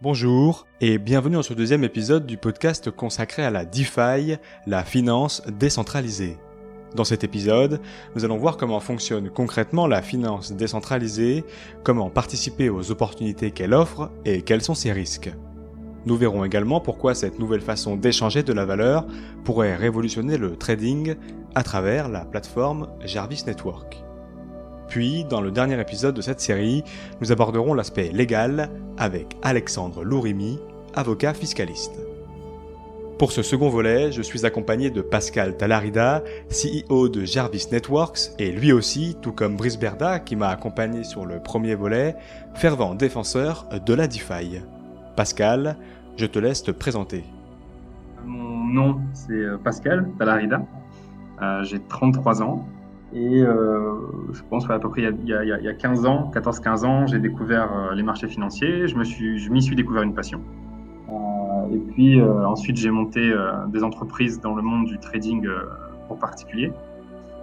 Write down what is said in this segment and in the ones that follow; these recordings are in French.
Bonjour et bienvenue dans ce deuxième épisode du podcast consacré à la DeFi, la finance décentralisée. Dans cet épisode, nous allons voir comment fonctionne concrètement la finance décentralisée, comment participer aux opportunités qu'elle offre et quels sont ses risques. Nous verrons également pourquoi cette nouvelle façon d'échanger de la valeur pourrait révolutionner le trading à travers la plateforme Jarvis Network. Puis, dans le dernier épisode de cette série, nous aborderons l'aspect légal avec Alexandre Lourimi, avocat fiscaliste. Pour ce second volet, je suis accompagné de Pascal Talarida, CEO de Jarvis Networks, et lui aussi, tout comme Brice Berda, qui m'a accompagné sur le premier volet, fervent défenseur de la DeFi. Pascal, je te laisse te présenter. Mon nom, c'est euh, Pascal Talarida. Euh, j'ai 33 ans. Et euh, je pense qu'à peu près il y, a, il, y a, 15 ans, 14-15 ans, j'ai découvert euh, les marchés financiers. Je me suis, m'y suis découvert une passion. Euh, et puis euh, ensuite, j'ai monté euh, des entreprises dans le monde du trading pour particuliers.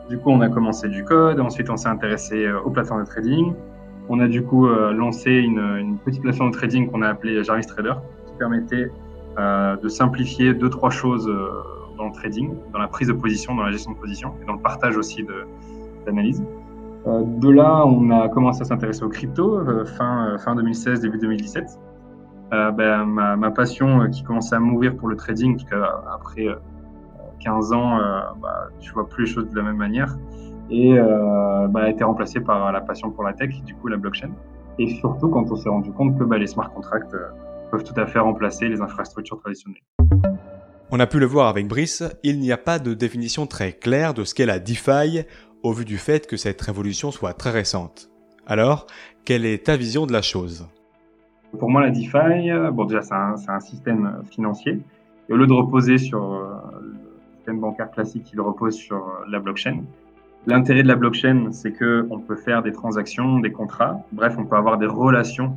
Du coup, on a commencé du code. Ensuite, on s'est intéressé aux plateformes de trading. On a du coup lancé une, une, petite plateforme de trading qu'on a appelée Jarvis Trader, qui permettait de simplifier deux trois choses dans le trading, dans la prise de position, dans la gestion de position et dans le partage aussi d'analyse. Euh, de là, on a commencé à s'intéresser aux crypto euh, fin, euh, fin 2016, début 2017. Euh, ben, ma, passion euh, qui commençait à m'ouvrir pour le trading, parce qu'après 15 ans, bah, tu vois plus les choses de la même manière, bah, a été remplacée par la passion pour la tech, du coup la blockchain. Et surtout quand on s'est rendu compte que bah, les smart contracts peuvent tout à fait remplacer les infrastructures traditionnelles. On a pu le voir avec Brice, il n'y a pas de définition très claire de ce qu'est la DeFi au vu du fait que cette révolution soit très récente. Alors, quelle est ta vision de la chose? Pour moi, la DeFi, bon déjà c'est un, système financier. Et au lieu de reposer sur euh, le système bancaire classique, il repose sur euh, la blockchain. L'intérêt de la blockchain, c'est que on peut faire des transactions, des contrats. Bref, on peut avoir des relations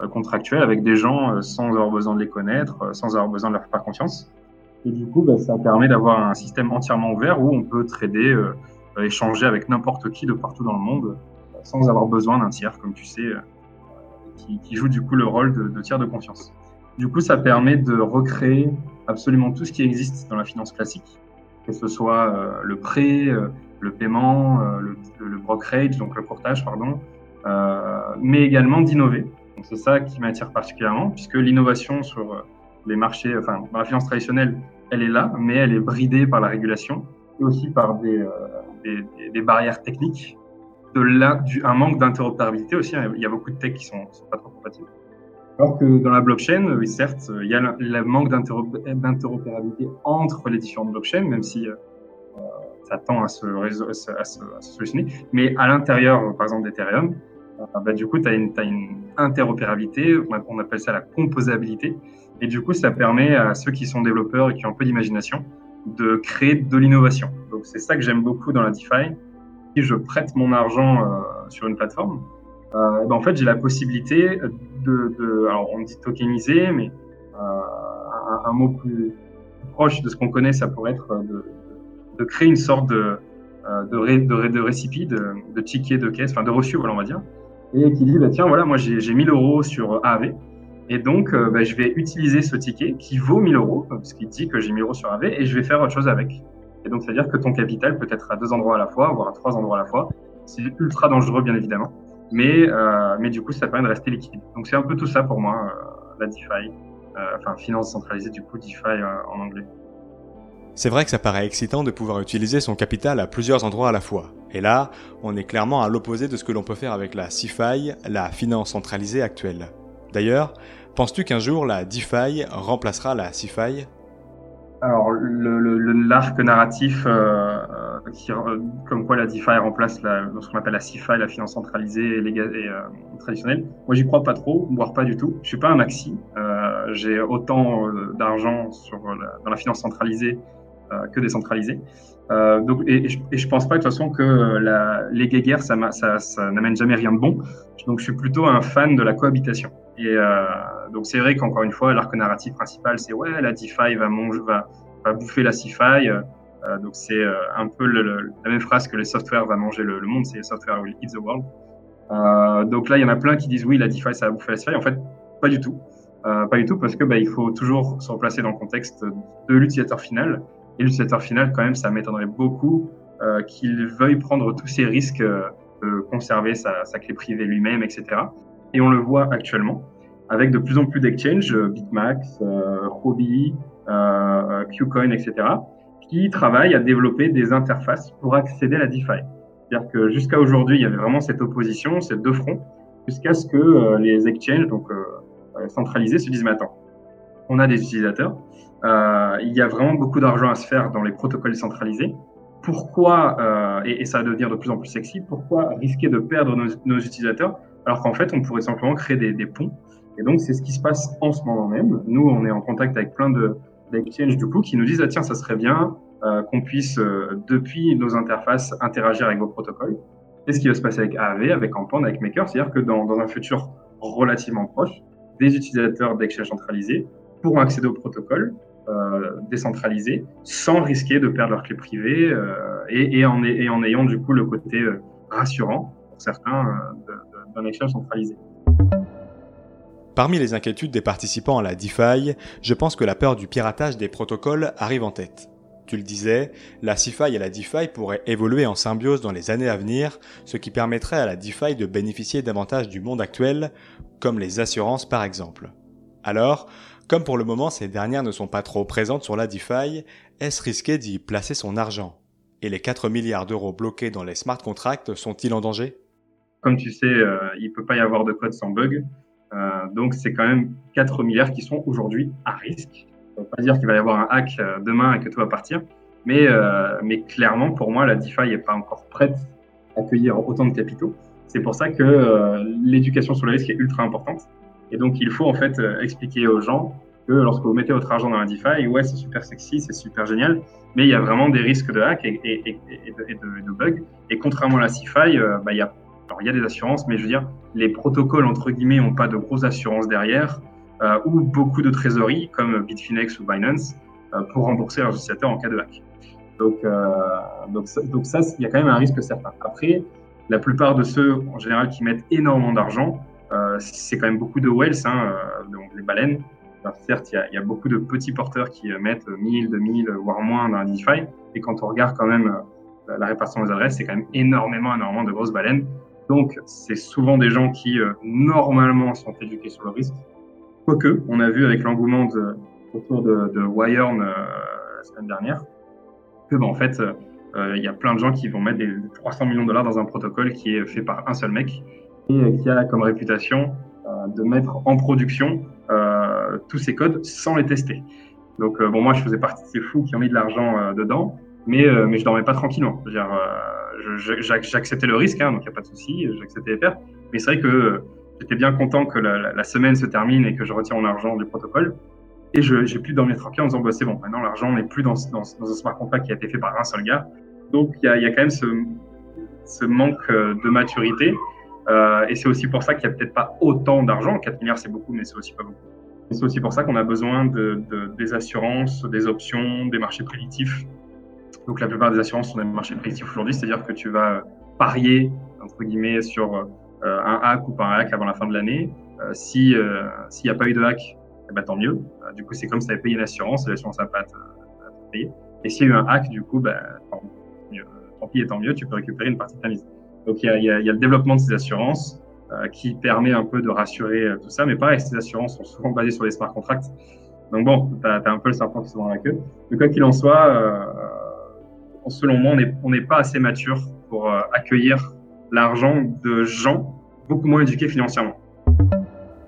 euh, contractuelles avec des gens sans avoir besoin de les connaître, sans avoir besoin de leur faire confiance. Et du coup, bah, ça permet d'avoir un système entièrement ouvert où on peut trader, euh, échanger avec n'importe qui de partout dans le monde euh, sans avoir besoin d'un tiers, comme tu sais, euh, qui, joue du coup le rôle de, tiers de confiance. Du coup, ça permet de recréer absolument tout ce qui existe dans la finance classique, que ce soit le prêt, le paiement, le, le, brokerage, donc le courtage, pardon, mais également d'innover. C'est ça qui m'attire particulièrement, puisque l'innovation sur les marchés, enfin, la finance traditionnelle, elle est là, mais elle est bridée par la régulation et aussi par des, euh, barrières techniques, de là, du, un manque d'interopérabilité aussi. Hein. Il y a beaucoup de techs qui sont, sont pas trop compatibles. Alors que dans la blockchain, oui, certes, il y a le, manque d'interopérabilité entre les différentes blockchains, même si euh, ça tend à se, à à se, solutionner. Mais à l'intérieur, par exemple, d'Ethereum, euh, bah, du coup, tu as, une interopérabilité, on appelle ça la composabilité, et du coup, ça permet à ceux qui sont développeurs et qui ont un peu d'imagination de créer de l'innovation. Donc, c'est ça que j'aime beaucoup dans la DeFi. Si je prête mon argent euh, sur une plateforme, euh, ben en fait, j'ai la possibilité de, de, alors on dit tokeniser, mais euh, un, mot plus proche de ce qu'on connaît, ça pourrait être de, de créer une sorte de, euh, de, ré, de, de récipient, de, de ticket de caisse, enfin de reçu, voilà, on va dire, et qui dit, bah, tiens, voilà, moi j'ai 1000 euros sur AAV, et donc, euh, bah, je vais utiliser ce ticket qui vaut 1000 euros, parce qu'il dit que j'ai 1000 euros sur AV, et je vais faire autre chose avec. Et donc, c'est-à-dire que ton capital peut être à deux endroits à la fois, voire à trois endroits à la fois. C'est ultra dangereux, bien évidemment. Mais, euh, mais du coup, ça permet de rester liquide. Donc, c'est un peu tout ça pour moi, euh, la DeFi. Enfin, finance centralisée, du coup, DeFi en anglais. C'est vrai que ça paraît excitant de pouvoir utiliser son capital à plusieurs endroits à la fois. Et là, on est clairement à l'opposé de ce que l'on peut faire avec la CeFi, la finance centralisée actuelle. D'ailleurs, penses-tu qu'un jour la DeFi remplacera la CeFi Alors, l'arc narratif, euh, qui, euh, comme quoi la DeFi remplace la, ce qu'on appelle la CeFi, la finance centralisée et, euh, traditionnelle, moi j'y crois pas trop, voire pas du tout. Je suis pas un maxi. Euh, J'ai autant euh, d'argent dans la finance centralisée que décentralisée. Euh, et, je, et, pense pas de toute façon que les guéguerres, ça, ça n'amène jamais rien de bon. Donc, je suis plutôt un fan de la cohabitation. Et euh, donc, c'est vrai qu'encore une fois, l'arc narratif principal, c'est ouais, la DeFi va, bouffer la CeFi. Euh, donc, c'est euh, un peu la même phrase que le software va manger le, monde, c'est software will eat the world. Euh, donc là, il y en a plein qui disent oui, la DeFi, ça va bouffer la CeFi. En fait, pas du tout. Pas du tout, parce que bah, il faut toujours se replacer dans le contexte de l'utilisateur final. Et l'utilisateur final, quand même, ça m'étonnerait beaucoup qu'il veuille prendre tous ces risques de conserver sa clé privée lui-même, etc. Et on le voit actuellement avec de plus en plus d'exchanges, Bitmax, Huobi, Qcoin, etc., qui travaillent à développer des interfaces pour accéder à la DeFi. C'est-à-dire que jusqu'à aujourd'hui, il y avait vraiment cette opposition, ces deux fronts, jusqu'à ce que euh, les exchanges, donc euh, euh, centralisés, se disent mais attends, on a des utilisateurs, il y a vraiment beaucoup d'argent à se faire dans les protocoles centralisés. Pourquoi, et, ça va devenir de plus en plus sexy, pourquoi risquer de perdre nos, utilisateurs alors qu'en fait, on pourrait simplement créer des, ponts. Et donc, c'est ce qui se passe en ce moment même. Nous, on est en contact avec plein de, d'exchange du coup qui nous disent ah, tiens ça serait bien euh, qu'on puisse euh, depuis nos interfaces interagir avec vos protocoles. C'est ce qui va se passer avec AAV, avec Ampand, avec Maker, c'est-à-dire que dans, un futur relativement proche, des utilisateurs d'exchange centralisés pourront accéder au protocole euh, décentralisé sans risquer de perdre leur clé privée et, en, ayant du coup le côté rassurant pour certains Parmi les inquiétudes des participants à la DeFi, je pense que la peur du piratage des protocoles arrive en tête. Tu le disais, la CeFi et la DeFi pourraient évoluer en symbiose dans les années à venir, ce qui permettrait à la DeFi de bénéficier davantage du monde actuel, comme les assurances par exemple. Alors, comme pour le moment ces dernières ne sont pas trop présentes sur la DeFi, est-ce risqué d'y placer son argent? Et les 4 milliards d'euros bloqués dans les smart contracts sont-ils en danger? Comme tu sais, euh, il ne peut pas y avoir de code sans bug. Euh, donc c'est quand même 4 milliards qui sont aujourd'hui à risque. Ça ne veut pas dire qu'il va y avoir un hack euh, demain et que tout va partir, mais, mais clairement pour moi la DeFi n'est pas encore prête à accueillir autant de capitaux. C'est pour ça que l'éducation sur le risque est ultra importante. Et donc il faut en fait expliquer aux gens que lorsque vous mettez votre argent dans la DeFi, ouais c'est super sexy, c'est super génial, mais il y a vraiment des risques de hack et, de, bugs. Et contrairement à la CeFi, bah, il y a alors, il y a des assurances, mais je veux dire, les protocoles, entre guillemets, n'ont pas de grosses assurances derrière, euh, ou beaucoup de trésorerie, comme Bitfinex ou Binance, euh, pour rembourser leurs utilisateurs en cas de hack. Donc, euh, donc, ça, il y a quand même un risque certain. Après, la plupart de ceux, en général, qui mettent énormément d'argent, c'est quand même beaucoup de whales, hein, donc les baleines. Certes, il y, a, beaucoup de petits porteurs qui mettent 1000, 2000, voire moins dans DeFi. Et quand on regarde quand même la répartition des adresses, c'est quand même énormément, énormément de grosses baleines. Donc, c'est souvent des gens qui, euh, normalement, sont éduqués sur le risque. Quoique, on a vu avec l'engouement autour de, de euh, la semaine dernière, que, ben, en fait, euh, il y a plein de gens qui vont mettre des 300 millions de dollars dans un protocole qui est fait par un seul mec et qui a comme réputation de mettre en production tous ces codes sans les tester. Donc, bon, moi, je faisais partie de ces fous qui ont mis de l'argent dedans, mais, mais je dormais pas tranquillement. J'acceptais le risque, hein, donc il n'y a pas de souci, j'acceptais les pertes. Mais c'est vrai que j'étais bien content que la, semaine se termine et que je retire mon argent du protocole. Et je j'ai pu dormir tranquille en disant, bah, c'est bon, maintenant l'argent n'est plus dans, un smart contract qui a été fait par un seul gars. Donc il y a, quand même ce, manque euh, de maturité. Euh, et c'est aussi pour ça qu'il n'y a peut-être pas autant d'argent. 4 milliards, c'est beaucoup, mais c'est aussi pas beaucoup. C'est aussi pour ça qu'on a besoin de, de, des assurances, des options, des marchés prédictifs donc la plupart des assurances sont des marchés prédictifs aujourd'hui, c'est-à-dire que tu vas parier entre guillemets sur euh, un hack ou pas un hack avant la fin de l'année. Euh, si euh, s'il n'y a pas eu de hack, eh ben, tant mieux. du coup, c'est comme si tu avais payé l'assurance, l'assurance n'a pas payer. Et s'il y a eu un hack, du coup, ben, tant, mieux, tant pis et tant mieux, tu peux récupérer une partie de ta mise. Donc il y a, le développement de ces assurances qui permet un peu de rassurer tout ça, mais pareil, ces assurances sont souvent basées sur des smart contracts. Donc bon, tu as, un peu le serpent qui se dans la queue. Mais quoi qu'il en soit, selon moi, on n'est pas assez mature pour euh, accueillir l'argent de gens beaucoup moins éduqués financièrement.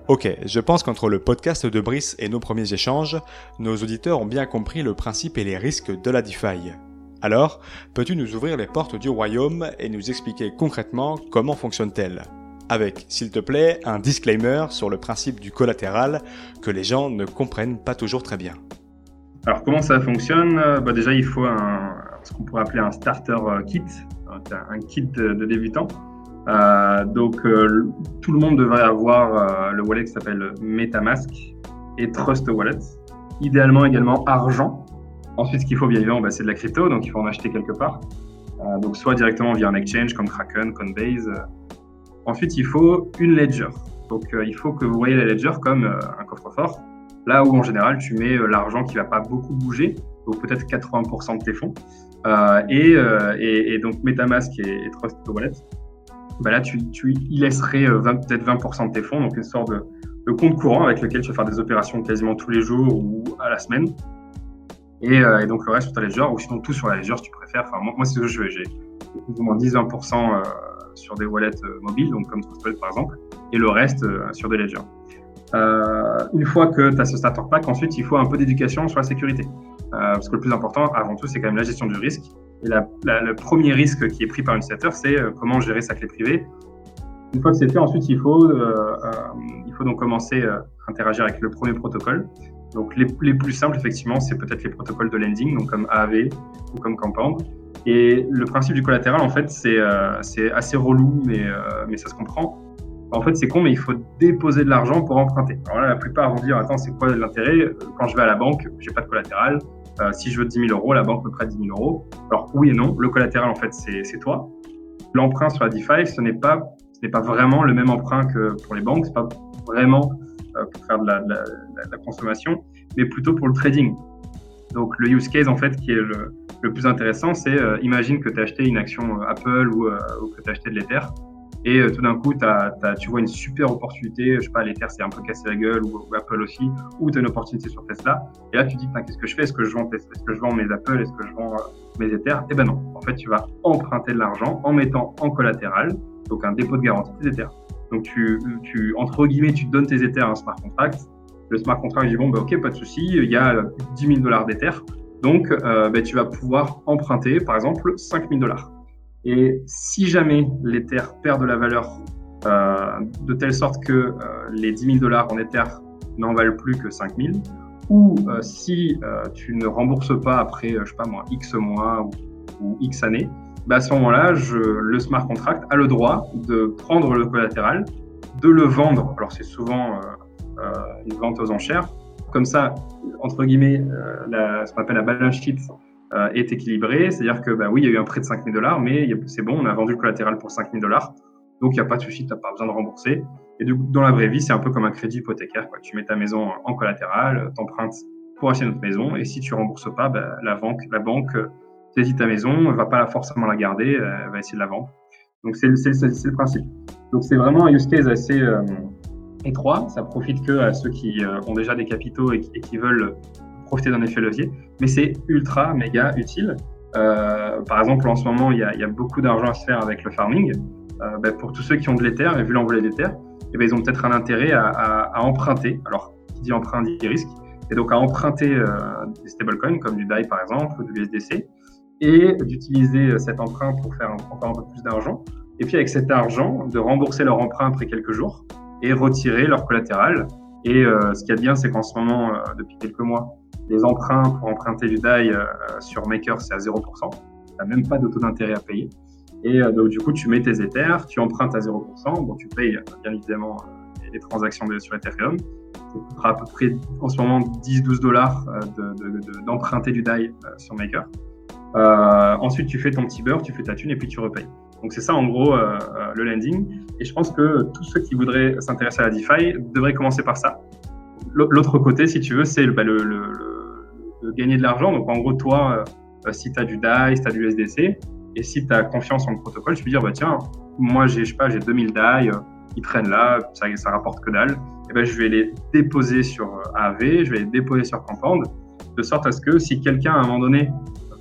Ok, je pense qu'entre le podcast de Brice et nos premiers échanges, nos auditeurs ont bien compris le principe et les risques de la DeFi. Alors, peux-tu nous ouvrir les portes du royaume et nous expliquer concrètement comment fonctionne-t-elle? Avec, s'il te plaît, un disclaimer sur le principe du collatéral que les gens ne comprennent pas toujours très bien. Alors comment ça fonctionne? Bah, Déjà, il faut un, ce qu'on pourrait appeler un starter euh, kit, un kit de, débutant. Euh, donc euh, tout le monde devrait avoir euh, le wallet qui s'appelle MetaMask et Trust Wallet. Idéalement également argent. Ensuite, ce qu'il faut bien évidemment, bah, c'est de la crypto, donc il faut en acheter quelque part. Euh, donc soit directement via un exchange comme Kraken, Coinbase. Ensuite, il faut une ledger. Donc il faut que vous voyez la ledger comme un coffre trop fort. Là où en général, tu mets l'argent qui va pas beaucoup bouger, peut-être 80% de tes fonds. et, et, et, donc MetaMask et, Trust Wallet, bah là, tu, y laisserais peut-être 20% de tes fonds, donc une sorte de, compte courant avec lequel tu vas faire des opérations quasiment tous les jours ou à la semaine. Et, donc le reste sur ta ledger, ou sinon tout sur la ledger si tu préfères. Enfin, moi, c'est ce que je fais. J'ai plus ou moins 10-20% sur des wallets mobiles, donc comme TrustWallet par exemple, et le reste sur des ledgers. Euh, une fois que tu as ce starter pack, ensuite, il faut un peu d'éducation sur la sécurité. Euh, parce que le plus important, avant tout, c'est quand même la gestion du risque. Et le premier risque qui est pris par une utilisateur, c'est euh, comment gérer sa clé privée. Une fois que c'est fait, ensuite, il faut, euh, euh, il faut donc commencer à interagir avec le premier protocole. Donc, les, plus simples, effectivement, c'est peut-être les protocoles de lending, donc comme AAV ou comme Compound. Et le principe du collatéral, en fait, c'est assez relou, mais, mais ça se comprend en fait, c'est con, mais il faut déposer de l'argent pour emprunter. Alors là, la plupart vont dire, attends, c'est quoi l'intérêt? Quand je vais à la banque, j'ai pas de collatéral. Euh, si je veux 10 000 euros, la banque me prête 10 000 euros. Alors oui et non, le collatéral, en fait, c'est toi. L'emprunt sur la DeFi, ce n'est pas, ce pas vraiment le même emprunt que pour les banques. C'est pas vraiment euh, pour faire de la, consommation, mais plutôt pour le trading. Donc le use case, en fait, qui est le, plus intéressant, c'est euh, imagine que tu as acheté une action euh, Apple ou, ou que tu as acheté de l'Ether et euh, tout d'un coup, tu vois une super opportunité, je sais pas, l'Ether c'est un peu cassé la gueule, ou, Apple aussi, ou tu as une opportunité sur Tesla. Et là, tu dis, qu'est-ce que je fais? Est-ce que je vends Tesla Est-ce que je vends mes Apple? Est-ce que je vends euh, mes Ether? Eh ben non. En fait, tu vas emprunter de l'argent en mettant en collatéral, donc un dépôt de garantie des Ethers. Donc, tu, tu, entre guillemets, tu donnes tes Ethers à un smart contract. Le smart contract dit, bon, bah, ok, pas de souci, il y a 10 000 dollars d'Ether. Donc, euh, bah, tu vas pouvoir emprunter, par exemple, 5 000 dollars. Et si jamais l'Ether perd de la valeur euh, de telle sorte que euh, les 10 000 dollars en Ether n'en valent plus que 5 000, ou euh, si tu ne rembourses pas après, je sais pas moi, X mois ou, X années, bah à ce moment-là, le smart contract a le droit de prendre le collatéral, de le vendre. Alors c'est souvent une vente aux enchères. Comme ça, entre guillemets, ce qu'on appelle la balance sheet euh, est équilibré. C'est-à-dire que, bah oui, il y a eu un prêt de 5 000 dollars, mais c'est bon, on a vendu le collatéral pour 5 000 dollars. Donc, il n'y a pas de souci, tu n'as pas besoin de rembourser. Et du, dans la vraie vie, c'est un peu comme un crédit hypothécaire. Quoi. Tu mets ta maison en collatéral, t'empruntes pour acheter notre maison, et si tu rembourses pas, bah, la banque, saisit ta maison, ne va pas forcément la garder, elle va essayer de la vendre. Donc, c'est le, principe. Donc, c'est vraiment un use case assez euh, étroit. Ça profite que à ceux qui euh, ont déjà des capitaux et qui veulent profiter d'un effet levier, mais c'est ultra méga utile. Euh, par exemple, en ce moment, il y a, beaucoup d'argent à se faire avec le farming. Euh, ben, pour tous ceux qui ont de l'Ether et vu l'envolée d'Ether, eh ben, ils ont peut-être un intérêt à, emprunter. Alors, qui dit emprunt dit risque. Et donc, à emprunter euh, des stablecoins comme du DAI par exemple, ou du USDC, et d'utiliser cet emprunt pour faire encore un peu plus d'argent. Et puis, avec cet argent, de rembourser leur emprunt après quelques jours et retirer leur collatéral. Et ce qu'il y a de bien, c'est qu'en ce moment, depuis quelques mois, les emprunts pour emprunter du DAI euh, sur Maker, c'est à 0%. Tu n'as même pas de taux d'intérêt à payer. Et euh, donc, du coup, tu mets tes Ethers, tu empruntes à 0%. Bon, tu payes bien évidemment les transactions sur Ethereum. Ça coûtera à peu près en ce moment 10-12 dollars d'emprunter de, de, du DAI sur Maker. Euh, ensuite, tu fais ton petit beurre, tu fais ta thune et puis tu repayes. Donc c'est ça en gros euh, le lending. Et je pense que tous ceux qui voudraient s'intéresser à la DeFi devraient commencer par ça. L'autre côté, si tu veux, c'est bah, le, le, gagner de l'argent. Donc en gros, toi, euh, si tu as du DAI, si tu as du USDC, et si tu as confiance en le protocole, tu peux dire, bah, tiens, moi, j'ai, je sais pas, j'ai 2000 DAI, euh, ils traînent là, ça, ça rapporte que dalle. Et ben, je vais les déposer sur AV, je vais les déposer sur Compound, de sorte à ce que si quelqu'un, à un moment donné,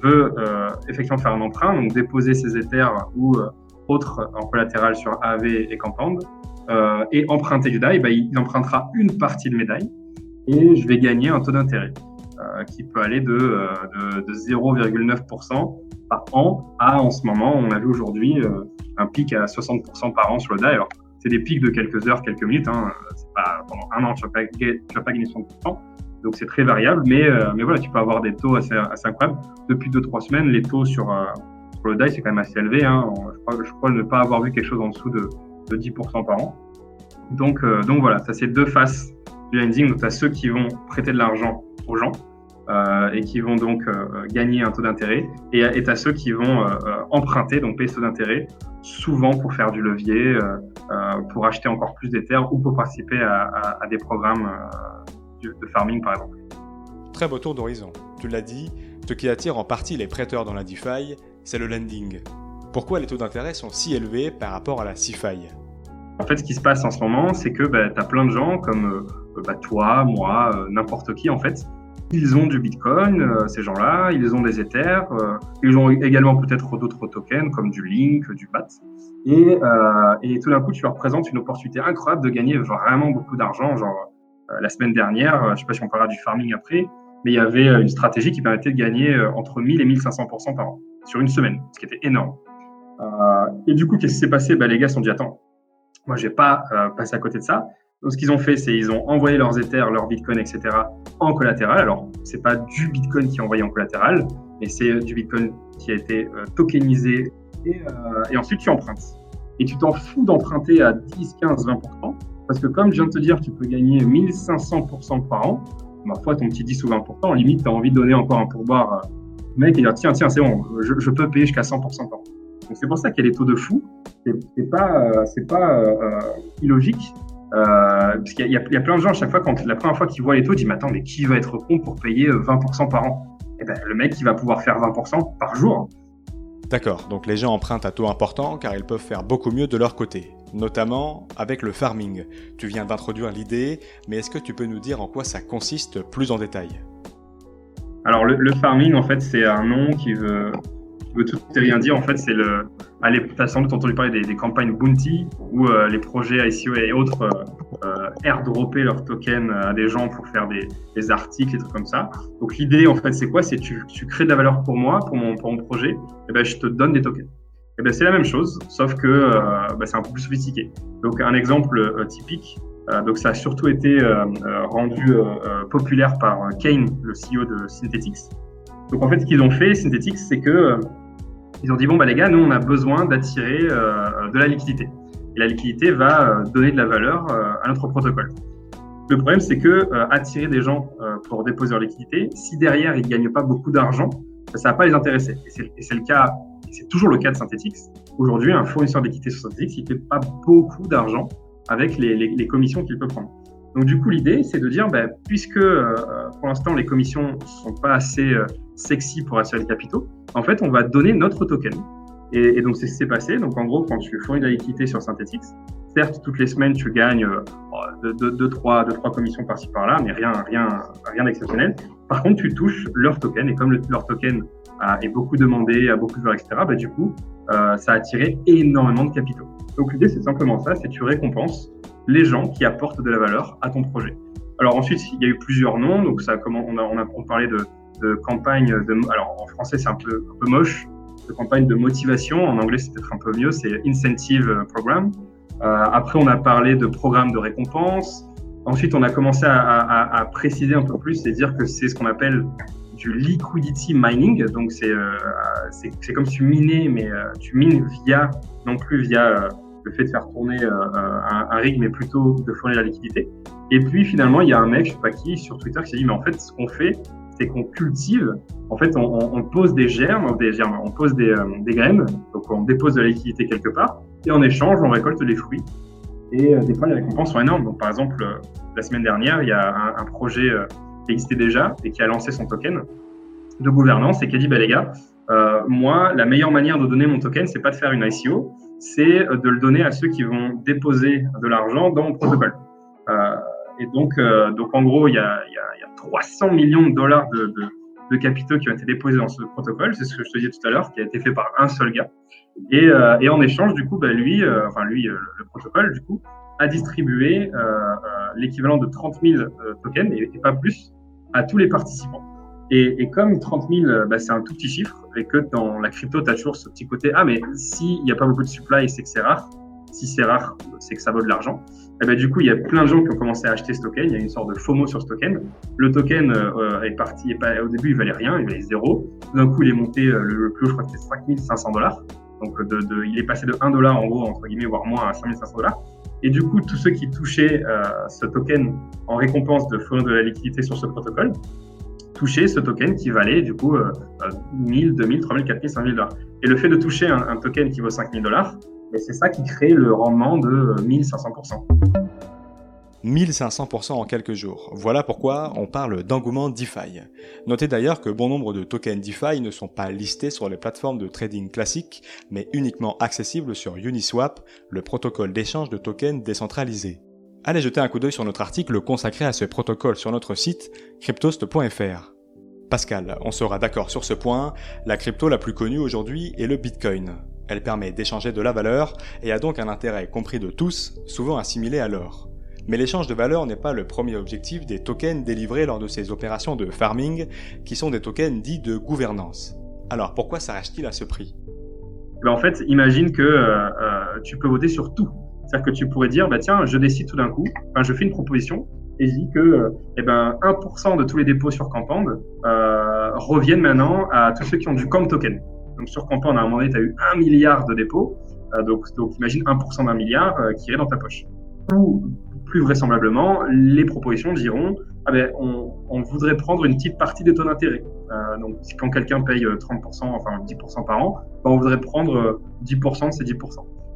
veut euh, effectivement faire un emprunt, donc déposer ses Ethers ou euh, autres en collatéral sur AV et Compound, euh, et emprunter du DAI, bah, il empruntera une partie de mes DAI et je vais gagner un taux d'intérêt euh, qui peut aller de, de, de 0,9% par an à, en ce moment, on a vu aujourd'hui un pic à 60% par an sur le DAI. Alors, c'est des pics de quelques heures, quelques minutes. Hein. C'est pas pendant un an, tu vas pas, vas pas gagner 60%. Donc c'est très variable, mais, euh, mais voilà, tu peux avoir des taux assez, assez incroyables. Depuis deux trois semaines, les taux sur, euh, le DAI c'est quand même assez élevé. Hein. Je, crois, ne pas avoir vu quelque chose en dessous de, de 10% par an. Donc, euh, donc voilà, ça c'est deux faces du lending. Donc tu as ceux qui vont prêter de l'argent aux gens euh, et qui vont donc euh, gagner un taux d'intérêt, et tu as ceux qui vont euh, emprunter, donc payer ce taux d'intérêt, souvent pour faire du levier, pour acheter encore plus d'Ether ou pour participer à, à, à des programmes de farming par exemple. Très beau tour d'horizon. Tu l'as dit, ce qui attire en partie les prêteurs dans la DeFi, c'est le lending. Pourquoi les taux d'intérêt sont si élevés par rapport à la CeFi En fait, ce qui se passe en ce moment, c'est que bah, tu as plein de gens comme euh, bah, toi, moi, euh, n'importe qui en fait, ils ont du Bitcoin, euh, ces gens-là, ils ont des Ethers, ils ont également peut-être d'autres tokens comme du Link, du BAT. Et, et tout d'un coup, tu leur présentes une opportunité incroyable de gagner vraiment beaucoup d'argent. Genre, la semaine dernière, je sais pas si on parlera du farming après, mais il y avait une stratégie qui permettait de gagner entre 1000 et 1500% par an sur une semaine, ce qui était énorme. et du coup, qu'est-ce qui s'est passé? Bah, Les gars se sont dit, attends, moi, je vais pas passer à côté de ça. Donc, ce qu'ils ont fait, c'est ils ont envoyé leurs Ethers, leurs Bitcoin, etc. en collatéral. Alors, c'est pas du Bitcoin qui est envoyé en collatéral, mais c'est du Bitcoin qui a été euh, tokenisé et, euh, et, ensuite tu empruntes. Et tu t'en fous d'emprunter à 10, 15, 20%, parce que comme je viens de te dire, tu peux gagner 1500% par an. Ma foi, ton petit 10 ou 20%, limite, tu as envie de donner encore un pourboire euh, mec et dire tiens, tiens, c'est bon, je, peux payer jusqu'à 100% par an. Donc, c'est pour ça qu'il y a des taux de fou. C'est pas, c'est pas illogique. Euh, parce qu'il y, y, a plein de gens, à chaque fois, quand la première fois qu'ils voient les taux, ils disent Mais attends, mais qui va être con pour payer 20% euh, par an? Et eh ben, le mec, il va pouvoir faire 20% par jour. D'accord, donc les gens empruntent à taux important car ils peuvent faire beaucoup mieux de leur côté, notamment avec le farming. Tu viens d'introduire l'idée, mais est-ce que tu peux nous dire en quoi ça consiste plus en détail? Alors le, le, farming, en fait, c'est un nom qui veut veut tout et rien dire. En fait, c'est le. Allez, tu as sans doute entendu parler des, campagnes Bounty où euh, les projets ICO et autres euh, euh, airdropper leurs tokens à des gens pour faire des, des articles et trucs comme ça. Donc l'idée, en fait, c'est quoi? C'est tu, tu crées de la valeur pour moi, pour mon, pour mon projet, et ben je te donne des tokens. Et ben c'est la même chose, sauf que euh, ben, c'est un peu plus sophistiqué. Donc un exemple typique. donc ça a surtout été rendu populaire par Kane, le CEO de Synthetix. Donc en fait, ce qu'ils ont fait, Synthetix, c'est que ils ont dit bon bah les gars, nous on a besoin d'attirer euh, de la liquidité. Et la liquidité va euh, donner de la valeur euh, à notre protocole. Le problème c'est que attirer des gens pour déposer leur liquidité, si derrière ils gagnent pas beaucoup d'argent, ça va pas les intéresser. Et c'est le cas, c'est toujours le cas de Synthetix. Aujourd'hui, un fournisseur d'équité sur Synthetix, il fait pas beaucoup d'argent avec les, commissions qu'il peut prendre. Donc du coup, l'idée, c'est de dire, bah, puisque pour l'instant les commissions sont pas assez sexy pour attirer les capitaux, en fait, on va donner notre token. Et, donc c'est ce qui s'est passé. Donc en gros, quand tu fournis de la liquidité sur Synthetix, certes toutes les semaines tu gagnes euh, deux, trois, deux, trois commissions par-ci par-là, mais rien, rien, rien d'exceptionnel. Par contre, tu touches leur token et comme le, leur token est beaucoup demandé, a beaucoup de valeur, etc. Bah, du coup, euh, ça a attiré énormément de capitaux. Donc l'idée c'est simplement ça, c'est tu récompenses les gens qui apportent de la valeur à ton projet. Alors ensuite, il y a eu plusieurs noms. Donc ça, comment on a, on a on de, de campagne de, alors en français c'est un peu, un peu moche, de campagne de motivation. En anglais c'est peut-être un peu mieux, c'est incentive program. Euh, après on a parlé de programme de récompense. Ensuite on a commencé à, préciser un peu plus et dire que c'est ce qu'on appelle du liquidity mining. Donc c'est euh, comme si tu minais, mais euh, tu mines via non plus via euh, le fait de faire tourner euh, un, un, rig, mais plutôt de fournir la liquidité. Et puis finalement, il y a un mec, je sais pas qui, sur Twitter qui s'est dit, mais en fait, ce qu'on fait, c'est qu'on cultive, en fait, on, pose des germes, des germes, on pose des, euh, des, graines, donc on dépose de la liquidité quelque part, et en échange, on récolte les fruits. Et euh, des fois, les récompenses sont énormes. Donc, par exemple, euh, la semaine dernière, il y a un, projet euh, qui existait déjà et qui a lancé son token de gouvernance et qui a dit, bah, les gars, moi, la meilleure manière de donner mon token, c'est pas de faire une ICO, c'est de le donner à ceux qui vont déposer de l'argent dans mon protocole. Et donc, euh, donc en gros, il y a, y, a, y a 300 millions de dollars de, de, de, capitaux qui ont été déposés dans ce protocole. C'est ce que je te disais tout à l'heure, qui a été fait par un seul gars. Et, euh, et en échange, du coup, bah, lui, euh, enfin lui, euh, le protocole, du coup, a distribué l'équivalent de 30 000 tokens et, et pas plus à tous les participants. Et, et, comme 30 000, bah, c'est un tout petit chiffre, et que dans la crypto, tu as toujours ce petit côté, ah, mais s'il n'y a pas beaucoup de supply, c'est que c'est rare. Si c'est rare, c'est que ça vaut de l'argent. Et ben, du coup, il y a plein de gens qui ont commencé à acheter ce token. Il y a une sorte de FOMO sur ce token. Le token euh, est parti, au début, il valait rien, il valait zéro. D'un coup, il est monté, euh, le, plus haut, je crois que c'était 5500 dollars. Donc, il est passé de 1 dollar, en gros, entre guillemets, voire moins, à 5500 dollars. Et du coup, tous ceux qui touchaient euh, ce token en récompense de fournir de la liquidité sur ce protocole, toucher ce token qui valait du coup euh, 1000, 2000, 3000, 4000, 5000 dollars. Et le fait de toucher un, un token qui vaut 5000 dollars, c'est ça qui crée le rendement de 1500%. 1500% en quelques jours. Voilà pourquoi on parle d'engouement DeFi. Notez d'ailleurs que bon nombre de tokens DeFi ne sont pas listés sur les plateformes de trading classiques, mais uniquement accessibles sur Uniswap, le protocole d'échange de tokens décentralisé. Allez jeter un coup d'œil sur notre article consacré à ce protocole sur notre site cryptost.fr. Pascal, on sera d'accord sur ce point, la crypto la plus connue aujourd'hui est le Bitcoin. Elle permet d'échanger de la valeur et a donc un intérêt compris de tous, souvent assimilé à l'or. Mais l'échange de valeur n'est pas le premier objectif des tokens délivrés lors de ces opérations de farming, qui sont des tokens dits de gouvernance. Alors pourquoi s'arrache-t-il à ce prix? Ben, En fait, imagine que euh, euh, tu peux voter sur tout. C'est-à-dire que tu pourrais dire, bah tiens, je décide tout d'un coup, enfin, je fais une proposition et je dis que euh, eh ben, 1% de tous les dépôts sur Campand euh, reviennent maintenant à tous ceux qui ont du COM token. Donc sur Campand, à un moment donné, tu as eu 1 milliard de dépôts, donc, donc imagine 1% d'un milliard qui est dans ta poche. Ou plus vraisemblablement, les propositions diront ah ben, on, on, voudrait prendre une petite partie de ton intérêt. Euh, donc, quand quelqu'un paye 30%, euh, enfin 10% par an, ben, on voudrait prendre 10% euh, de ces 10%.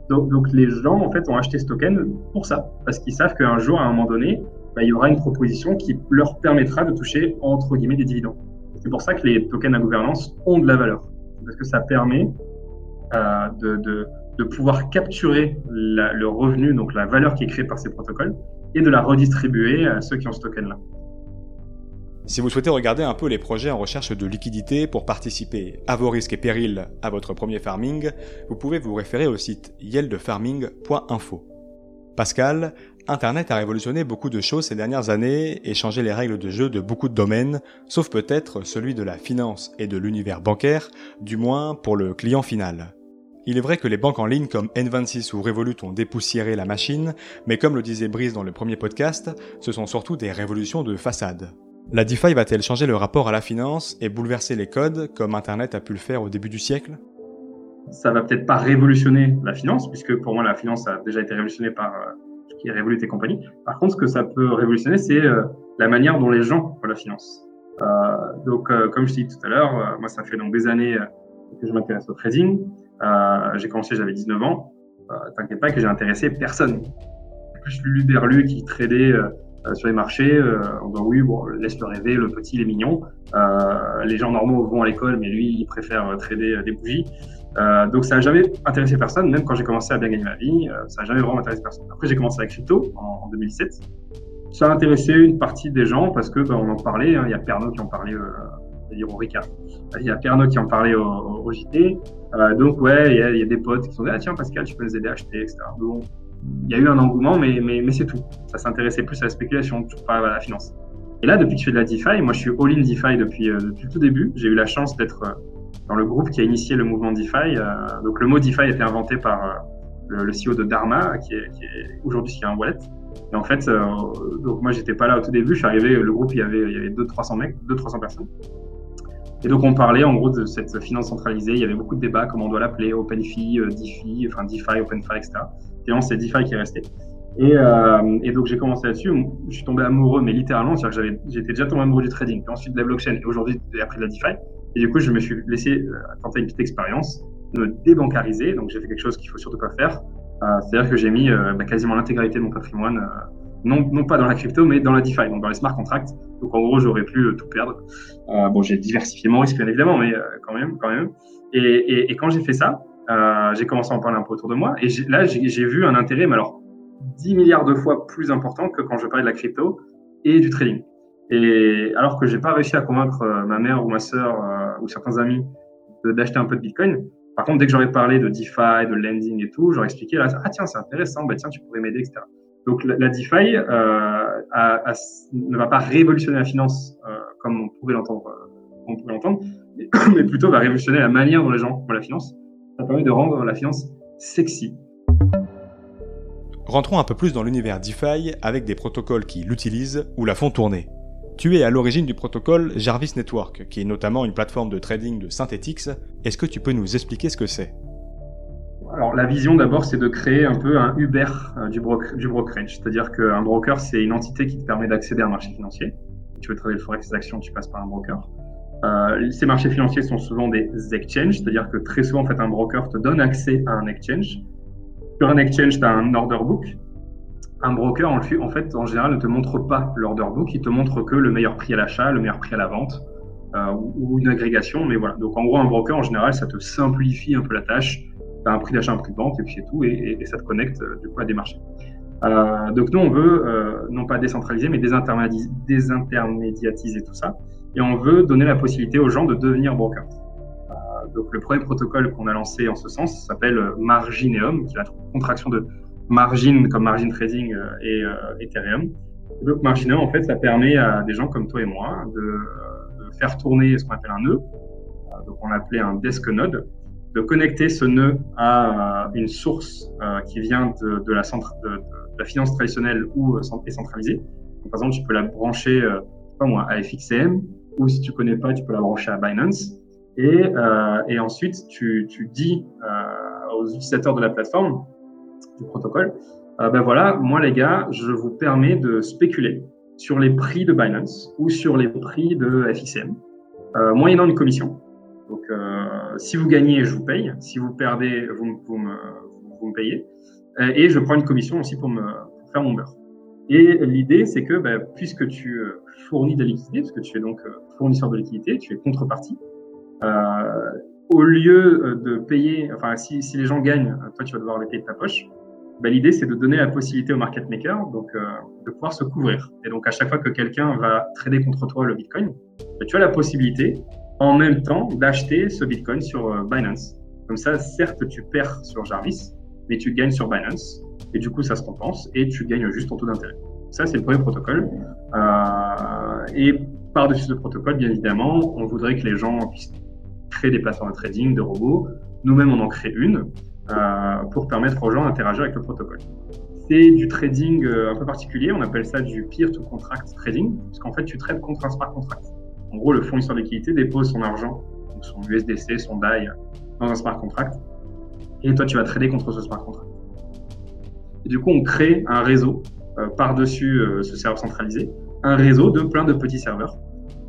Donc, donc, les gens, en fait, ont acheté ce token pour ça, parce qu'ils savent qu'un jour, à un moment donné, ben, il y aura une proposition qui leur permettra de toucher, entre guillemets, des dividendes. C'est pour ça que les tokens à gouvernance ont de la valeur, parce que ça permet euh, de, pouvoir capturer le revenu, donc la valeur qui est créée par ces protocoles, et de la redistribuer à ceux qui ont ce token-là. Si vous souhaitez regarder un peu les projets en recherche de liquidité pour participer à vos risques et périls à votre premier farming, vous pouvez vous référer au site yieldfarming.info. Pascal, Internet a révolutionné beaucoup de choses ces dernières années et changé les règles de jeu de beaucoup de domaines, sauf peut-être celui de la finance et de l'univers bancaire, du moins pour le client final. Il est vrai que les banques en ligne comme N26 ou Revolut ont dépoussiéré la machine, mais comme le disait Brice dans le premier podcast, ce sont surtout des révolutions de façade. La DeFi va-t-elle changer le rapport à la finance et bouleverser les codes comme Internet a pu le faire au début du siècle? Ça va peut-être pas révolutionner la finance, puisque pour moi la finance a déjà été révolutionnée par euh, qui est Revolut et compagnie. Par contre, ce que ça peut révolutionner, c'est euh, la manière dont les gens voient la finance. Euh, donc, comme je dis tout à l'heure, moi ça fait donc des années que je m'intéresse au trading. Euh, j'ai commencé, j'avais 19 ans. Euh, T'inquiète pas que j'ai intéressé personne. Plus Lulu Berlu qui tradait euh, sur les marchés, euh, on dit oui, bon, laisse-le rêver, le petit, il est mignon. Euh, les gens normaux vont à l'école, mais lui, il préfère trader des bougies. Euh, donc ça n'a jamais intéressé personne, même quand j'ai commencé à bien gagner ma vie, ça n'a jamais vraiment intéressé personne. Après j'ai commencé la crypto en, en, 2007. Ça a intéressé une partie des gens parce que ben, on en parlait. Hein, il y a Pernod qui en parlait c'est-à-dire au Ricard. Il y a Pernod qui en parlait au, au JT. Euh, donc, ouais, il y, a, des potes qui sont dit, ah tiens, Pascal, tu peux nous aider à acheter, etc. Bon, il y a eu un engouement, mais, mais, c'est tout. Ça s'intéressait plus à la spéculation, pas à la finance. Et là, depuis que je fais de la DeFi, moi, je suis all-in DeFi depuis, euh, depuis le tout début. J'ai eu la chance d'être euh, dans le groupe qui a initié le mouvement DeFi. Euh, donc, le mot DeFi a été inventé par euh, le, CEO de Dharma, qui est, est aujourd'hui qui a un wallet. Et en fait, donc moi, j'étais pas là au tout début. Je suis arrivé, le groupe, il y avait, il y avait 200-300 mecs, 200-300 personnes. Et donc on parlait en gros de cette finance centralisée. Il y avait beaucoup de débats, comment on doit l'appeler, OpenFi, euh, DeFi, enfin DeFi, OpenFi, etc. Finalement, c'est DeFi qui est resté. Et, euh, donc j'ai commencé là-dessus. Je suis tombé amoureux, mais littéralement, c'est-à-dire que j'étais déjà tombé amoureux du trading, puis ensuite de la blockchain, et aujourd'hui j'ai appris de la DeFi. Et du coup, je me suis laissé euh, tenter une petite expérience, me débancariser. Donc j'ai fait quelque chose qu'il faut surtout pas faire. Euh, c'est-à-dire que j'ai mis euh, bah, quasiment l'intégralité de mon patrimoine non, non pas dans la crypto, mais dans la DeFi, donc dans les smart contracts. Donc en gros, j'aurais pu tout perdre. Bon, j'ai diversifié mon risque, bien évidemment, mais quand même, quand même. Et, et, et quand j'ai fait ça, j'ai commencé à en parler un peu autour de moi. Et là, j'ai vu un intérêt, mais alors 10 milliards de fois plus important que quand je parlais de la crypto et du trading. Et alors que j'ai pas réussi à convaincre euh, ma mère ou ma sœur euh, ou certains amis d'acheter un peu de Bitcoin, par contre, dès que j'aurais parlé de DeFi, de lending et tout, j'aurais expliqué, là, ah tiens, c'est intéressant, bah tiens, tu pourrais m'aider, etc. Donc la, DeFi euh, ne va pas révolutionner la finance comme on pourrait l'entendre, on pourrait l'entendre, mais, mais, plutôt va révolutionner la manière dont les gens voient la finance. Ça permet de rendre la finance sexy. Rentrons un peu plus dans l'univers DeFi avec des protocoles qui l'utilisent ou la font tourner. Tu es à l'origine du protocole Jarvis Network, qui est notamment une plateforme de trading de Synthetix. Est-ce que tu peux nous expliquer ce que c'est? Alors la vision d'abord, c'est de créer un peu un Uber euh, du, broker, du brokerage, c'est-à-dire qu'un broker, c'est une entité qui te permet d'accéder à un marché financier. Tu veux travailler le forex, des actions, tu passes par un broker. Euh, ces marchés financiers sont souvent des exchanges, c'est-à-dire que très souvent, en fait, un broker te donne accès à un exchange. Sur un exchange, tu as un order book. Un broker, en, fait, en général, ne te montre pas l'order book, il te montre que le meilleur prix à l'achat, le meilleur prix à la vente, euh, ou, une agrégation. Mais voilà. Donc, en gros, un broker, en général, ça te simplifie un peu la tâche. Tu as un prix d'achat, un prix de vente, et puis c'est tout, et, ça te connecte euh, du coup à des marchés. Euh, donc, nous, on veut non pas décentraliser, mais désintermédiatiser tout ça. Et on veut donner la possibilité aux gens de devenir broker. donc, le premier protocole qu'on a lancé en ce sens s'appelle Margineum, qui est la contraction de margin comme margin trading et Ethereum. Donc, Margineum, en fait, ça permet à des gens comme toi et moi de faire tourner ce qu'on appelle un nœud, euh, donc on appelait un desk node, de connecter ce nœud à euh, une source euh, qui vient de, de la, centre, de, de, la finance traditionnelle ou décentralisée. Donc, par exemple, tu peux la brancher, euh, pas moi, à FXM, ou si tu connais pas, tu peux la brancher à Binance. Et, euh, et ensuite, tu, tu dis euh, aux utilisateurs de la plateforme, du protocole, ben voilà, moi les gars, je vous permets de spéculer sur les prix de Binance ou sur les prix de FICM, euh, moyennant une commission. Donc, euh, si vous gagnez, je vous paye. Si vous perdez, vous, me, payez. Euh, et je prends une commission aussi pour me faire mon beurre. Et l'idée, c'est que bah, puisque tu euh, fournis de la liquidité, parce que tu es donc euh, fournisseur de liquidité, tu es contrepartie, euh, au lieu de payer, enfin, si, si les gens gagnent, toi, tu vas devoir les payer de ta poche bah, l'idée c'est de donner la possibilité au market maker donc euh, de pouvoir se couvrir. Et donc à chaque fois que quelqu'un va trader contre toi le Bitcoin, bah, tu as la possibilité en même temps d'acheter ce Bitcoin sur euh, Binance. Comme ça, certes tu perds sur Jarvis, mais tu gagnes sur Binance et du coup ça se compense et tu gagnes juste ton taux d'intérêt. Ça c'est le premier protocole. Euh, et par-dessus ce protocole, bien évidemment, on voudrait que les gens puissent créer des plateformes de trading, de robots. Nous-mêmes, on en crée une euh, pour permettre aux gens d'interagir avec le protocole. C'est du trading euh, un peu particulier, on appelle ça du peer-to-contract trading, parce qu'en fait, tu trades contre un smart contract. En gros, le fournisseur de dépose son argent, son USDC, son DAI, dans un smart contract, et toi, tu vas trader contre ce smart contract. Et du coup, on crée un réseau euh, par-dessus ce serveur centralisé, un réseau de plein de petits serveurs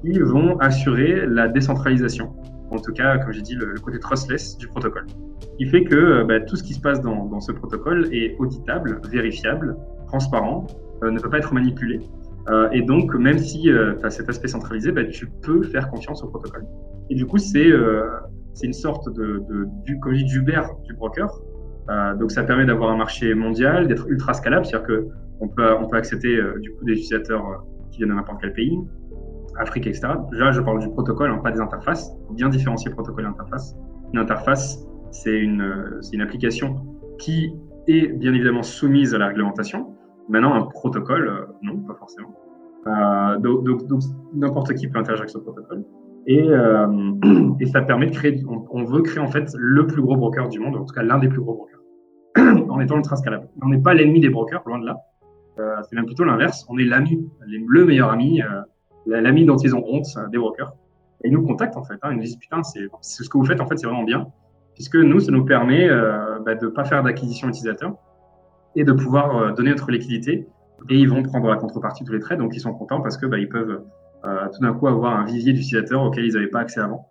qui vont assurer la décentralisation en tout cas, comme j'ai dit, le, côté trustless du protocole. Il fait que euh, bah, tout ce qui se passe dans, ce protocole est auditable, vérifiable, transparent, euh, ne peut pas être manipulé. Euh, et donc, même si tu as cet aspect centralisé, bah, tu peux faire confiance au protocole. Et du coup, c'est une sorte de, de, du, comme je dis, d'Uber du broker. donc, ça permet d'avoir un marché mondial, d'être ultra scalable, c'est-à-dire que on peut, on peut accepter du coup des utilisateurs qui viennent de n'importe quel pays. Afrique, etc. Déjà, je parle du protocole, hein, pas des interfaces. Bien différencier protocole et interface. Une interface, c'est une, application qui est bien évidemment soumise à la réglementation. Maintenant, un protocole, euh, non, pas forcément. Euh, donc, n'importe qui peut interagir avec ce protocole. Et, euh, ça permet de créer, on, veut créer en fait le plus gros broker du monde, en tout cas l'un des plus gros brokers, en étant ultra scalable. On n'est pas l'ennemi des brokers, loin de là. Euh, c'est même plutôt l'inverse. On est l'ami, le meilleur ami. Euh, l'ami dont ils ont honte des brokers. Et ils nous contactent en fait. Hein, ils nous disent putain, c'est ce que vous faites en fait, c'est vraiment bien, puisque nous, ça nous permet euh, bah, de pas faire d'acquisition utilisateur et de pouvoir euh, donner notre liquidité. Et ils vont prendre la contrepartie tous les trades, donc ils sont contents parce que bah, ils peuvent euh, tout d'un coup avoir un vivier d'utilisateurs auquel ils n'avaient pas accès avant.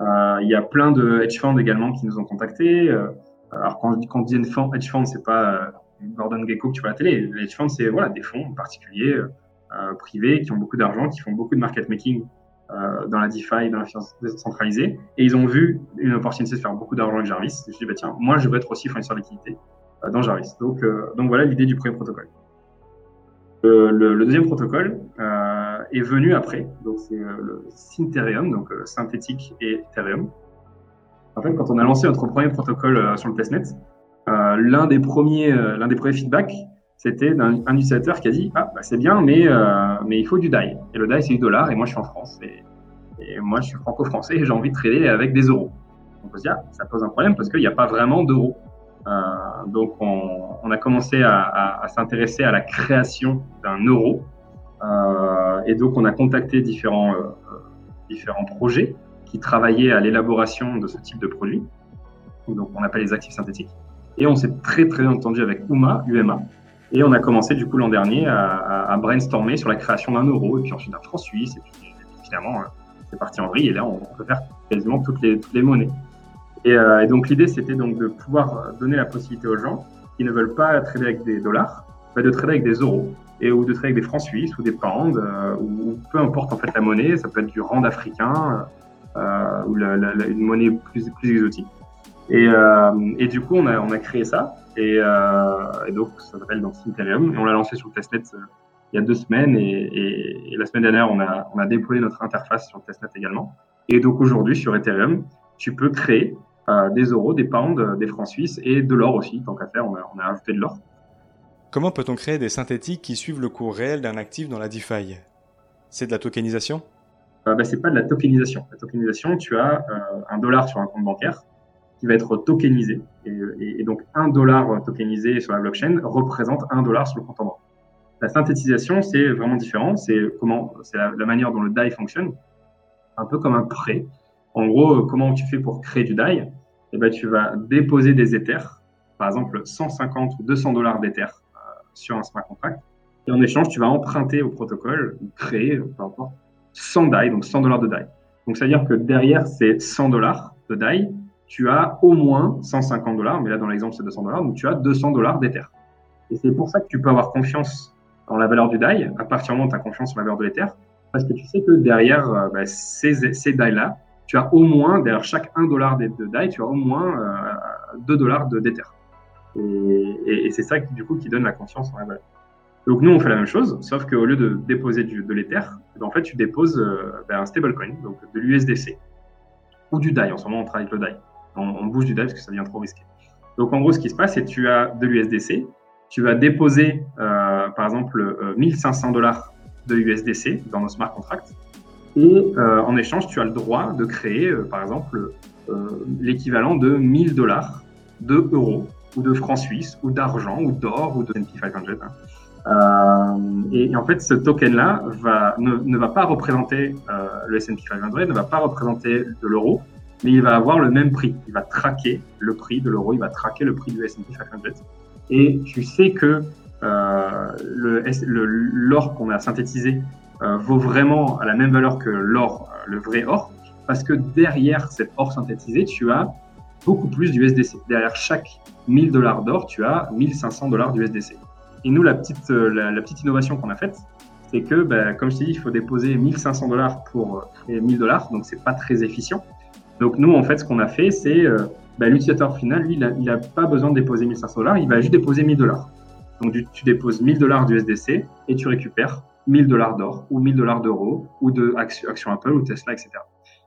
Euh, il y a plein de hedge funds également qui nous ont contactés. Euh, alors quand, quand on dit hedge fund, c'est pas Gordon Gecko que tu vois à la télé. Les hedge funds, c'est voilà des fonds particuliers euh, privés qui ont beaucoup d'argent, qui font beaucoup de market making euh, dans la DeFi, dans la finance décentralisée, et ils ont vu une opportunité de faire beaucoup d'argent avec Jarvis. Je dis bah tiens, moi je veux être aussi fournisseur liquidité euh, dans Jarvis. Donc donc voilà l'idée du premier protocole. Le, deuxième protocole euh, est venu après, donc c'est le Syntherium, donc euh, synthétique et Ethereum. En fait, quand on a lancé notre premier protocole euh, sur le testnet, l'un des premiers, l'un des premiers feedbacks, c'était un, utilisateur qui a dit ah bah, c'est bien mais euh, mais il faut du DAI. Et le DAI c'est du dollar et moi je suis en France et, moi je suis franco-français et j'ai envie de trader avec des euros. On se dit ah, ça pose un problème parce qu'il n'y a pas vraiment d'euros. Euh, donc on, a commencé à, s'intéresser à la création d'un euro. Euh, et donc on a contacté différents différents projets qui travaillaient à l'élaboration de ce type de produit. Donc on appelle les actifs synthétiques. Et on s'est très très entendu avec UMA UMA et on a commencé du coup l'an dernier à, brainstormer sur la création d'un euro, et puis ensuite d'un franc suisse, et puis finalement euh, c'est parti en vrille, et là on peut faire quasiment toutes les, monnaies. Et, euh, et donc l'idée c'était donc de pouvoir donner la possibilité aux gens qui ne veulent pas trader avec des dollars, bah, de trader avec des euros et ou de trader avec des francs suisses ou des pounds ou, peu importe en fait la monnaie. Ça peut être du rand africain ou une monnaie plus exotique. Et, du coup, on a créé ça et, et donc ça s'appelle donc Ethereum et on l'a lancé sur le testnet il y a deux semaines et, et, la semaine dernière, on a, on a déployé notre interface sur Testnet également. Et donc aujourd'hui, sur Ethereum, tu peux créer euh, des euros, des pounds, des francs suisses et de l'or aussi. Tant qu'à faire, on a, on a ajouté de l'or. Comment peut-on créer des synthétiques qui suivent le cours réel d'un actif dans la DeFi? C'est de la tokenisation? Euh, bah, C'est pas de la tokenisation. La tokenisation, tu as euh, un dollar sur un compte bancaire va être tokenisé. Et, donc un dollar tokenisé sur la blockchain représente un dollar sur le compte en banque. La synthétisation, c'est vraiment différent. C'est comment, c'est la, manière dont le DAI fonctionne, un peu comme un prêt. En gros, comment tu fais pour créer du DAI? Eh ben, tu vas déposer des Ethers, par exemple 150 ou 200 dollars d'Ether euh, sur un smart contract, et en échange, tu vas emprunter au protocole, créer, peu importe, 100 DAI, donc 100 dollars de DAI. Donc, ça veut dire que derrière ces 100 dollars de DAI, tu as au moins 150 dollars, mais là, dans l'exemple, c'est 200 dollars, donc tu as 200 dollars d'Ether. Et c'est pour ça que tu peux avoir confiance dans la valeur du DAI, à partir du moment où tu as confiance en la valeur de l'Ether, parce que tu sais que derrière euh, bah, ces, ces DAI-là, tu as au moins, derrière chaque 1 dollar de, DAI, tu as au moins euh, 2 dollars d'Ether. Et, et, c'est ça qui, du coup qui donne la confiance en la valeur. Donc nous, on fait la même chose, sauf qu'au lieu de déposer du, de l'Ether, eh ben, en fait, tu déposes euh, ben, un stablecoin, donc de l'USDC, ou du DAI. En ce moment, on travaille avec le DAI. On, bouge du DAI parce que ça devient trop risqué. Donc en gros, ce qui se passe, c'est que tu as de l'USDC, tu vas déposer, euh, par exemple, 1500 euh, dollars de USDC dans nos smart contracts. Et euh, en échange, tu as le droit de créer, par exemple, l'équivalent de 1000 dollars de euros ou de francs suisses ou d'argent ou d'or ou de S&P 500. Hein. et, en fait, ce token-là va, ne, va pas représenter le S&P 500, ne va pas représenter de l'euro, mais il va avoir le même prix. Il va traquer le prix de l'euro, il va traquer le prix du S&P 500 et tu sais que euh, l'or qu'on a synthétisé euh, vaut vraiment à la même valeur que l'or, euh, le vrai or, parce que derrière cet or synthétisé, tu as beaucoup plus d'USDC. Derrière chaque 1000 dollars d'or, tu as 1500 dollars d'USDC. Et nous, la petite, la, petite innovation qu'on a faite, c'est que, bah, comme je t'ai dit, il faut déposer 1500 dollars pour créer 1000 dollars, donc c'est pas très efficient. Donc nous, en fait, ce qu'on a fait, c'est bah, l'utilisateur final, lui, il n'a pas besoin de déposer 1500 dollars, il va juste déposer 1000 dollars. Donc tu déposes 1000 dollars d'USDC et tu récupères 1000 dollars d'or ou 1000 dollars d'euros ou de actions Apple ou Tesla, etc.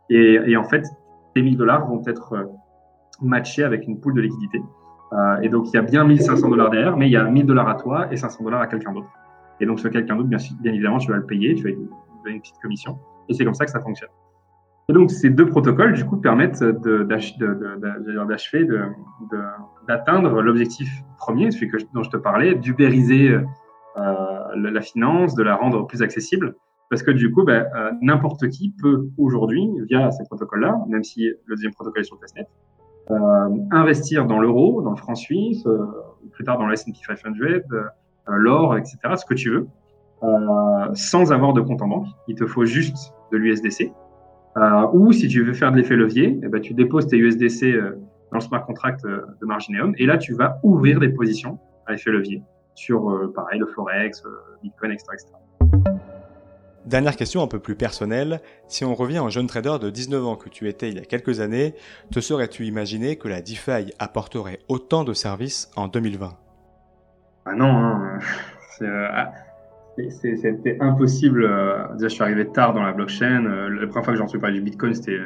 Et, en fait, ces 1000 dollars vont être euh, matchés avec une poule de liquidité. Euh, et donc il y a bien 1500 dollars derrière, mais il y a 1000 dollars à toi et 500 dollars à quelqu'un d'autre. Et donc ce quelqu'un d'autre, bien, bien évidemment, tu vas le payer, tu vas une petite commission. Et c'est comme ça que ça fonctionne. Et donc, ces deux protocoles, du coup, permettent d'achever, d'atteindre l'objectif premier, celui que, dont je te parlais, d'ubériser euh, la finance, de la rendre plus accessible. Parce que du coup, ben, euh, n'importe qui peut aujourd'hui, via ces protocoles-là, même si le deuxième protocole est sur testnet, euh, investir dans l'euro, dans le franc suisse, euh, plus tard dans le S&P 500, euh, l'or, etc., ce que tu veux, sans avoir de compte en banque. Il te faut juste de l'USDC, euh, ou si tu veux faire de l'effet levier, eh ben, tu déposes tes USDC euh, dans le smart contract euh, de Margineum et là tu vas ouvrir des positions à effet levier sur pareil le forex, Bitcoin, etc., Dernière question un peu plus personnelle, si on revient en jeune trader de 19 ans que tu étais il y a quelques années, te serais-tu imaginé que la DeFi apporterait autant de services en 2020 Ah non, hein. C'était impossible. Euh, déjà, je suis arrivé tard dans la blockchain. Euh, la première fois que j'en suis parlé du Bitcoin, c'était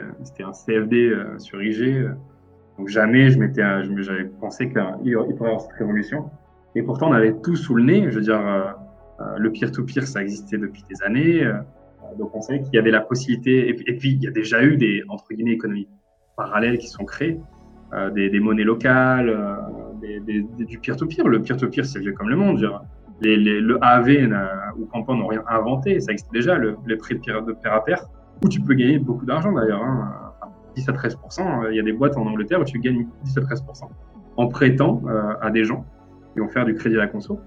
un CFD euh, sur IG. Donc jamais je m'étais, j'avais pensé qu'il il pourrait y avoir cette révolution. Et pourtant, on avait tout sous le nez. Je veux dire, le peer-to-peer, ça existait depuis des années. donc on savait qu'il y avait la possibilité. Et puis, il y a déjà eu des entre guillemets économies parallèles qui sont créées, des, des, monnaies locales, des, des, du peer-to-peer. Le peer-to-peer, c'est vieux comme le monde. Dire, le AV ou Campan n'ont rien inventé, ça existe déjà, le, les prix de pair à pair, où tu peux gagner beaucoup d'argent d'ailleurs. Hein. 10 à 13 il y a des boîtes en Angleterre où tu gagnes 10 à 13 en prêtant euh, à des gens qui vont faire du crédit à la conso.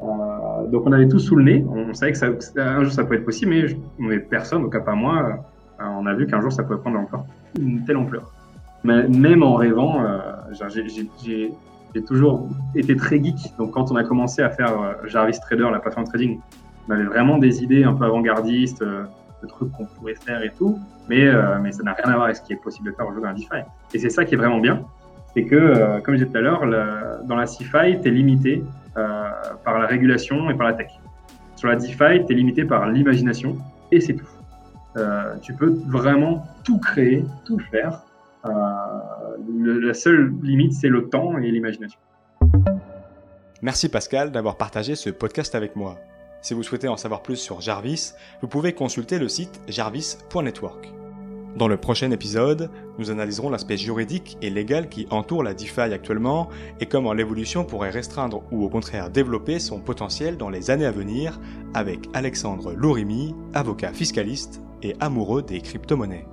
Euh, donc on avait tout sous le nez, on, savait que ça, un jour ça pouvait être possible, mais, mais personne, au cas pas moi, euh, on a vu qu'un jour ça pouvait prendre encore une telle ampleur. Même en rêvant, j'ai j'ai toujours été très geek. Donc, quand on a commencé à faire euh, Jarvis Trader, la plateforme trading, on avait vraiment des idées un peu avant-gardistes, euh, de trucs qu'on pourrait faire et tout. Mais, euh, mais ça n'a rien à voir avec ce qui est possible de faire aujourd'hui dans la DeFi. Et c'est ça qui est vraiment bien. C'est que, comme je disais tout à l'heure, dans la CeFi, tu es limité par la régulation et par la tech. Sur la DeFi, tu es limité par l'imagination et c'est tout. tu peux vraiment tout créer, tout faire. La seule limite, c'est le temps et l'imagination. Merci Pascal d'avoir partagé ce podcast avec moi. Si vous souhaitez en savoir plus sur Jarvis, vous pouvez consulter le site jarvis.network. Dans le prochain épisode, nous analyserons l'aspect juridique et légal qui entoure la DeFi actuellement et comment l'évolution pourrait restreindre ou au contraire développer son potentiel dans les années à venir avec Alexandre Lourimi, avocat fiscaliste et amoureux des crypto-monnaies.